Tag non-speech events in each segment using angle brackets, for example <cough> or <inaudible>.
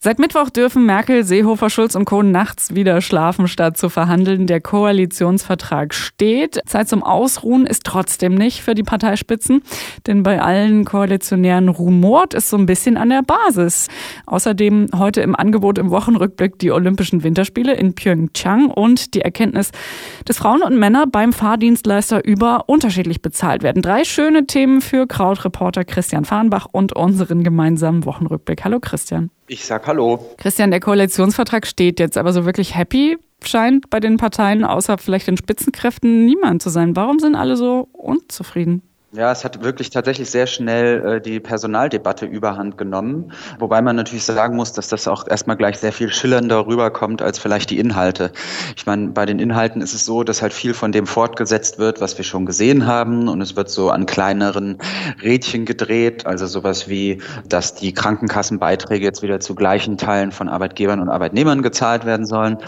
Seit Mittwoch dürfen Merkel, Seehofer, Schulz und Co. nachts wieder schlafen, statt zu verhandeln. Der Koalitionsvertrag steht. Zeit zum Ausruhen ist trotzdem nicht für die Parteispitzen, denn bei allen Koalitionären rumort es so ein bisschen an der Basis. Außerdem heute im Angebot im Wochenrückblick die Olympischen Winterspiele in Pyeongchang und die Erkenntnis, dass Frauen und Männer beim Fahrdienstleister über unterschiedlich bezahlt werden. Drei schöne Themen für Krautreporter Christian Farnbach und unseren gemeinsamen Wochenrückblick. Hallo Christian. Ich sag Hallo. Christian, der Koalitionsvertrag steht jetzt, aber so wirklich happy scheint bei den Parteien, außer vielleicht den Spitzenkräften, niemand zu sein. Warum sind alle so unzufrieden? Ja, es hat wirklich tatsächlich sehr schnell äh, die Personaldebatte überhand genommen, wobei man natürlich sagen muss, dass das auch erstmal gleich sehr viel schillernder rüberkommt als vielleicht die Inhalte. Ich meine, bei den Inhalten ist es so, dass halt viel von dem fortgesetzt wird, was wir schon gesehen haben und es wird so an kleineren Rädchen gedreht, also sowas wie, dass die Krankenkassenbeiträge jetzt wieder zu gleichen Teilen von Arbeitgebern und Arbeitnehmern gezahlt werden sollen.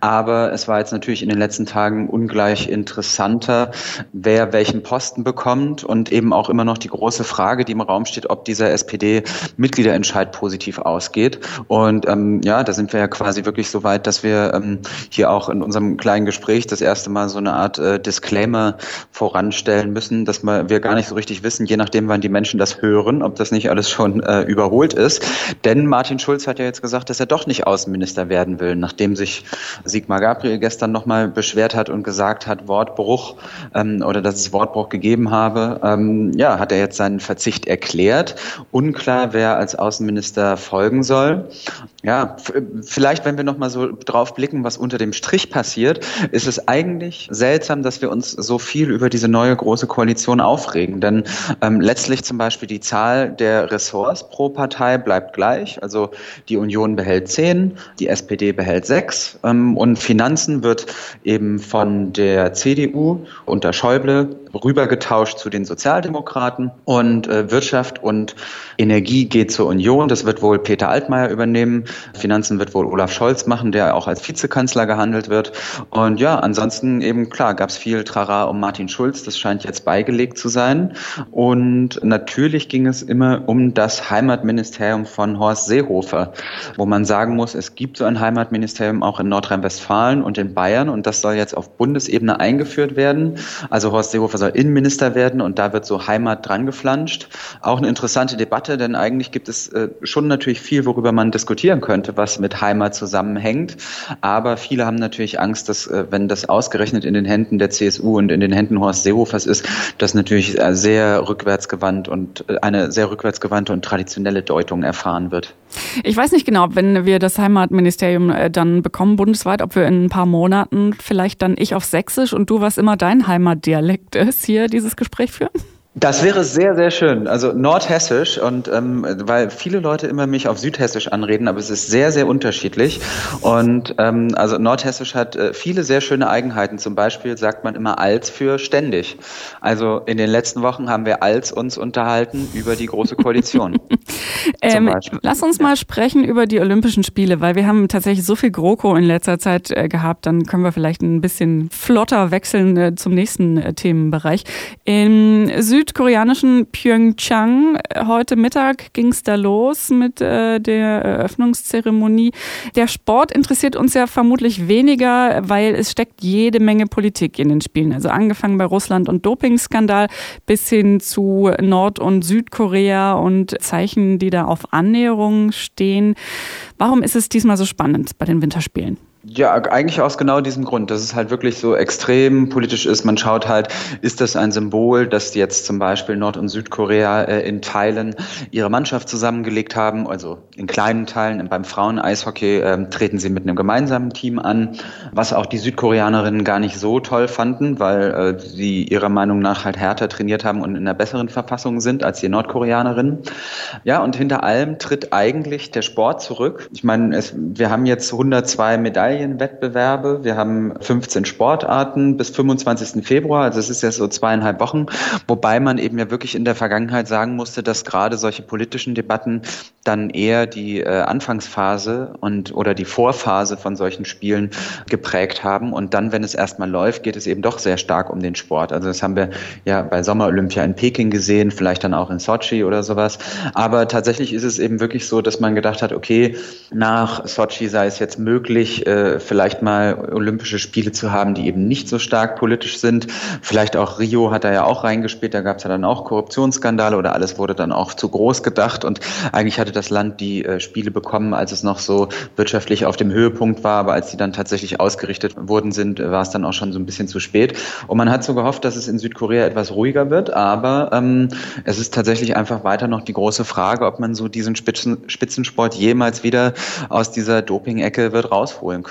Aber es war jetzt natürlich in den letzten Tagen ungleich interessanter, wer welchen Posten bekommt und eben auch immer noch die große Frage, die im Raum steht, ob dieser SPD-Mitgliederentscheid positiv ausgeht. Und ähm, ja, da sind wir ja quasi wirklich so weit, dass wir ähm, hier auch in unserem kleinen Gespräch das erste Mal so eine Art äh, Disclaimer voranstellen müssen, dass wir gar nicht so richtig wissen, je nachdem, wann die Menschen das hören, ob das nicht alles schon äh, überholt ist. Denn Martin Schulz hat ja jetzt gesagt, dass er doch nicht Außenminister werden will, nachdem sich Sigmar Gabriel gestern nochmal beschwert hat und gesagt hat, Wortbruch ähm, oder dass es Wortbruch gegeben habe ähm, ja, hat er jetzt seinen Verzicht erklärt. Unklar, wer als Außenminister folgen soll. Ja, vielleicht, wenn wir noch mal so drauf blicken, was unter dem Strich passiert, ist es eigentlich seltsam, dass wir uns so viel über diese neue große Koalition aufregen. Denn ähm, letztlich zum Beispiel die Zahl der Ressorts pro Partei bleibt gleich. Also die Union behält zehn, die SPD behält sechs ähm, und Finanzen wird eben von der CDU unter Schäuble rübergetauscht zu den Sozialdemokraten und äh, Wirtschaft und Energie geht zur Union. Das wird wohl Peter Altmaier übernehmen. Finanzen wird wohl Olaf Scholz machen, der auch als Vizekanzler gehandelt wird. Und ja, ansonsten eben klar gab es viel Trara um Martin Schulz. Das scheint jetzt beigelegt zu sein. Und natürlich ging es immer um das Heimatministerium von Horst Seehofer, wo man sagen muss, es gibt so ein Heimatministerium auch in Nordrhein-Westfalen und in Bayern und das soll jetzt auf Bundesebene eingeführt werden. Also Horst Seehofer soll Innenminister werden und da wird so Heimat dran geflanscht. Auch eine interessante Debatte, denn eigentlich gibt es äh, schon natürlich viel, worüber man diskutieren könnte, was mit Heimat zusammenhängt. Aber viele haben natürlich Angst, dass äh, wenn das ausgerechnet in den Händen der CSU und in den Händen Horst Seehofers ist, das natürlich äh, sehr rückwärtsgewandt und eine sehr rückwärtsgewandte und traditionelle Deutung erfahren wird. Ich weiß nicht genau, wenn wir das Heimatministerium dann bekommen bundesweit, ob wir in ein paar Monaten vielleicht dann ich auf Sächsisch und du, was immer dein Heimatdialekt ist, hier dieses Gespräch führen? Das wäre sehr, sehr schön. Also Nordhessisch und ähm, weil viele Leute immer mich auf Südhessisch anreden, aber es ist sehr, sehr unterschiedlich. Und ähm, also Nordhessisch hat äh, viele sehr schöne Eigenheiten. Zum Beispiel sagt man immer als für ständig. Also in den letzten Wochen haben wir als uns unterhalten über die große Koalition. <laughs> ähm, lass uns mal sprechen über die Olympischen Spiele, weil wir haben tatsächlich so viel GroKo in letzter Zeit äh, gehabt. Dann können wir vielleicht ein bisschen flotter wechseln äh, zum nächsten äh, Themenbereich. In Süd südkoreanischen Pyeongchang. Heute Mittag ging es da los mit äh, der Eröffnungszeremonie. Der Sport interessiert uns ja vermutlich weniger, weil es steckt jede Menge Politik in den Spielen. Also angefangen bei Russland und Dopingskandal bis hin zu Nord- und Südkorea und Zeichen, die da auf Annäherung stehen. Warum ist es diesmal so spannend bei den Winterspielen? Ja, eigentlich aus genau diesem Grund, dass es halt wirklich so extrem politisch ist. Man schaut halt, ist das ein Symbol, dass jetzt zum Beispiel Nord- und Südkorea äh, in Teilen ihre Mannschaft zusammengelegt haben, also in kleinen Teilen. Beim Frauen-Eishockey äh, treten sie mit einem gemeinsamen Team an, was auch die Südkoreanerinnen gar nicht so toll fanden, weil äh, sie ihrer Meinung nach halt härter trainiert haben und in einer besseren Verfassung sind als die Nordkoreanerinnen. Ja, und hinter allem tritt eigentlich der Sport zurück. Ich meine, es, wir haben jetzt 102 Medaillen Medaillenwettbewerbe. Wir haben 15 Sportarten bis 25. Februar, also es ist ja so zweieinhalb Wochen, wobei man eben ja wirklich in der Vergangenheit sagen musste, dass gerade solche politischen Debatten dann eher die äh, Anfangsphase und oder die Vorphase von solchen Spielen geprägt haben. Und dann, wenn es erstmal läuft, geht es eben doch sehr stark um den Sport. Also das haben wir ja bei Sommerolympia in Peking gesehen, vielleicht dann auch in Sochi oder sowas. Aber tatsächlich ist es eben wirklich so, dass man gedacht hat, okay, nach Sochi sei es jetzt möglich, äh, vielleicht mal Olympische Spiele zu haben, die eben nicht so stark politisch sind. Vielleicht auch Rio hat da ja auch reingespielt, da gab es ja dann auch Korruptionsskandale oder alles wurde dann auch zu groß gedacht und eigentlich hatte das Land die äh, Spiele bekommen, als es noch so wirtschaftlich auf dem Höhepunkt war, aber als sie dann tatsächlich ausgerichtet worden sind, war es dann auch schon so ein bisschen zu spät. Und man hat so gehofft, dass es in Südkorea etwas ruhiger wird, aber ähm, es ist tatsächlich einfach weiter noch die große Frage, ob man so diesen Spitzen, Spitzensport jemals wieder aus dieser Doping-Ecke wird rausholen können.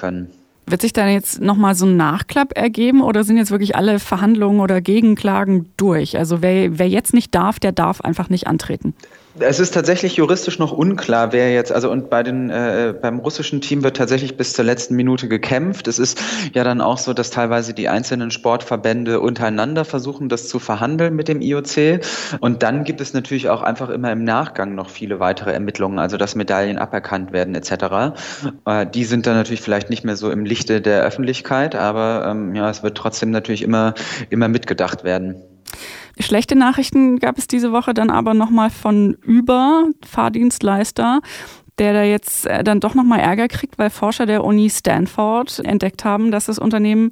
Wird sich da jetzt nochmal so ein Nachklapp ergeben oder sind jetzt wirklich alle Verhandlungen oder Gegenklagen durch? Also wer, wer jetzt nicht darf, der darf einfach nicht antreten. Es ist tatsächlich juristisch noch unklar, wer jetzt, also und bei den äh, beim russischen Team wird tatsächlich bis zur letzten Minute gekämpft. Es ist ja dann auch so, dass teilweise die einzelnen Sportverbände untereinander versuchen, das zu verhandeln mit dem IOC. Und dann gibt es natürlich auch einfach immer im Nachgang noch viele weitere Ermittlungen, also dass Medaillen aberkannt werden etc. Äh, die sind dann natürlich vielleicht nicht mehr so im Lichte der Öffentlichkeit, aber ähm, ja, es wird trotzdem natürlich immer immer mitgedacht werden. Schlechte Nachrichten gab es diese Woche dann aber nochmal von Uber, Fahrdienstleister der da jetzt äh, dann doch nochmal Ärger kriegt, weil Forscher der Uni Stanford entdeckt haben, dass das Unternehmen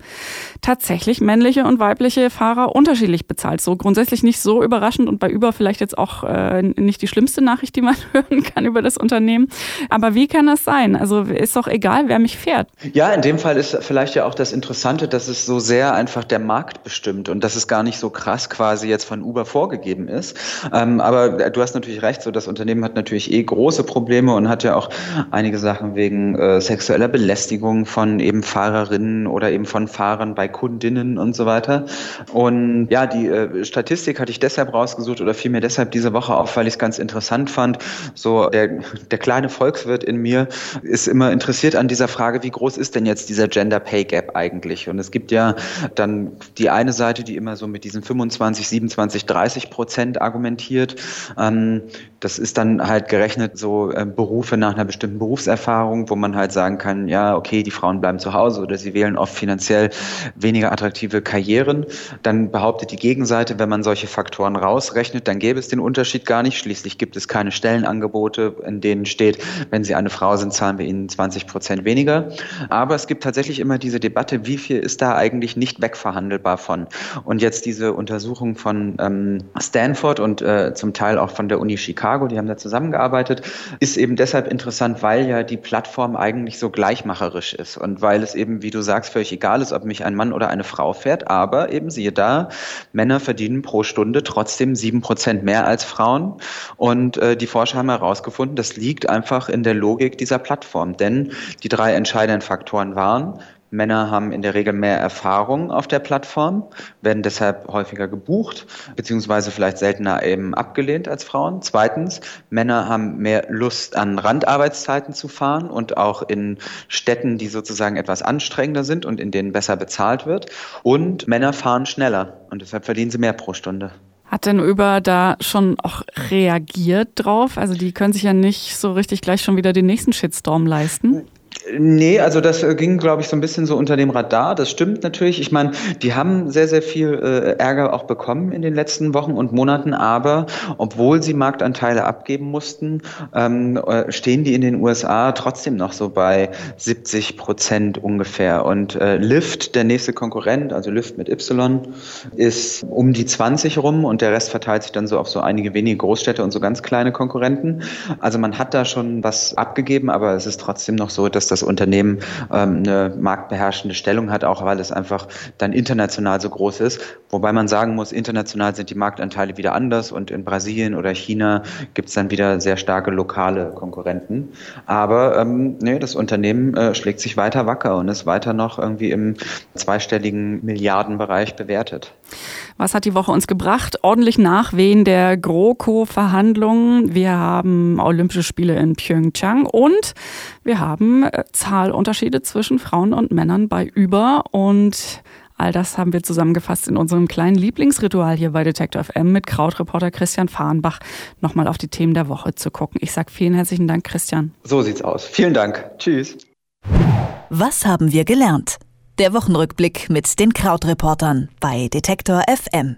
tatsächlich männliche und weibliche Fahrer unterschiedlich bezahlt. So grundsätzlich nicht so überraschend und bei Uber vielleicht jetzt auch äh, nicht die schlimmste Nachricht, die man <laughs> hören kann über das Unternehmen. Aber wie kann das sein? Also ist doch egal, wer mich fährt. Ja, in dem Fall ist vielleicht ja auch das Interessante, dass es so sehr einfach der Markt bestimmt und dass es gar nicht so krass quasi jetzt von Uber vorgegeben ist. Ähm, aber du hast natürlich recht, so das Unternehmen hat natürlich eh große Probleme und hat hat ja auch einige Sachen wegen äh, sexueller Belästigung von eben Fahrerinnen oder eben von Fahrern bei Kundinnen und so weiter. Und ja, die äh, Statistik hatte ich deshalb rausgesucht oder fiel mir deshalb diese Woche auf, weil ich es ganz interessant fand. So der, der kleine Volkswirt in mir ist immer interessiert an dieser Frage, wie groß ist denn jetzt dieser Gender Pay Gap eigentlich? Und es gibt ja dann die eine Seite, die immer so mit diesen 25, 27, 30 Prozent argumentiert. Ähm, das ist dann halt gerechnet so äh, Berufe nach einer bestimmten Berufserfahrung, wo man halt sagen kann, ja, okay, die Frauen bleiben zu Hause oder sie wählen oft finanziell weniger attraktive Karrieren. Dann behauptet die Gegenseite, wenn man solche Faktoren rausrechnet, dann gäbe es den Unterschied gar nicht. Schließlich gibt es keine Stellenangebote, in denen steht, wenn Sie eine Frau sind, zahlen wir Ihnen 20 Prozent weniger. Aber es gibt tatsächlich immer diese Debatte, wie viel ist da eigentlich nicht wegverhandelbar von? Und jetzt diese Untersuchung von ähm, Stanford und äh, zum Teil auch von der Uni Chicago die haben da zusammengearbeitet, ist eben deshalb interessant, weil ja die Plattform eigentlich so gleichmacherisch ist und weil es eben, wie du sagst, völlig egal ist, ob mich ein Mann oder eine Frau fährt, aber eben siehe da, Männer verdienen pro Stunde trotzdem sieben Prozent mehr als Frauen und äh, die Forscher haben herausgefunden, das liegt einfach in der Logik dieser Plattform, denn die drei entscheidenden Faktoren waren, Männer haben in der Regel mehr Erfahrung auf der Plattform, werden deshalb häufiger gebucht, beziehungsweise vielleicht seltener eben abgelehnt als Frauen. Zweitens, Männer haben mehr Lust an Randarbeitszeiten zu fahren und auch in Städten, die sozusagen etwas anstrengender sind und in denen besser bezahlt wird. Und Männer fahren schneller und deshalb verdienen sie mehr pro Stunde. Hat denn Uber da schon auch reagiert drauf? Also die können sich ja nicht so richtig gleich schon wieder den nächsten Shitstorm leisten. Nee, also das äh, ging, glaube ich, so ein bisschen so unter dem Radar. Das stimmt natürlich. Ich meine, die haben sehr, sehr viel äh, Ärger auch bekommen in den letzten Wochen und Monaten, aber obwohl sie Marktanteile abgeben mussten, ähm, äh, stehen die in den USA trotzdem noch so bei 70 Prozent ungefähr. Und äh, Lyft, der nächste Konkurrent, also Lyft mit Y, ist um die 20 rum und der Rest verteilt sich dann so auf so einige wenige Großstädte und so ganz kleine Konkurrenten. Also man hat da schon was abgegeben, aber es ist trotzdem noch so, dass das das Unternehmen ähm, eine marktbeherrschende Stellung hat, auch weil es einfach dann international so groß ist. Wobei man sagen muss, international sind die Marktanteile wieder anders und in Brasilien oder China gibt es dann wieder sehr starke lokale Konkurrenten. Aber ähm, nee, das Unternehmen äh, schlägt sich weiter wacker und ist weiter noch irgendwie im zweistelligen Milliardenbereich bewertet. Was hat die Woche uns gebracht? Ordentlich Nachwehen der GroKo-Verhandlungen. Wir haben Olympische Spiele in Pyeongchang und wir haben äh, Zahlunterschiede zwischen Frauen und Männern bei über und All das haben wir zusammengefasst in unserem kleinen Lieblingsritual hier bei Detector FM mit Krautreporter Christian Fahrenbach nochmal auf die Themen der Woche zu gucken. Ich sage vielen herzlichen Dank, Christian. So sieht's aus. Vielen Dank. Tschüss. Was haben wir gelernt? Der Wochenrückblick mit den Krautreportern bei Detektor FM.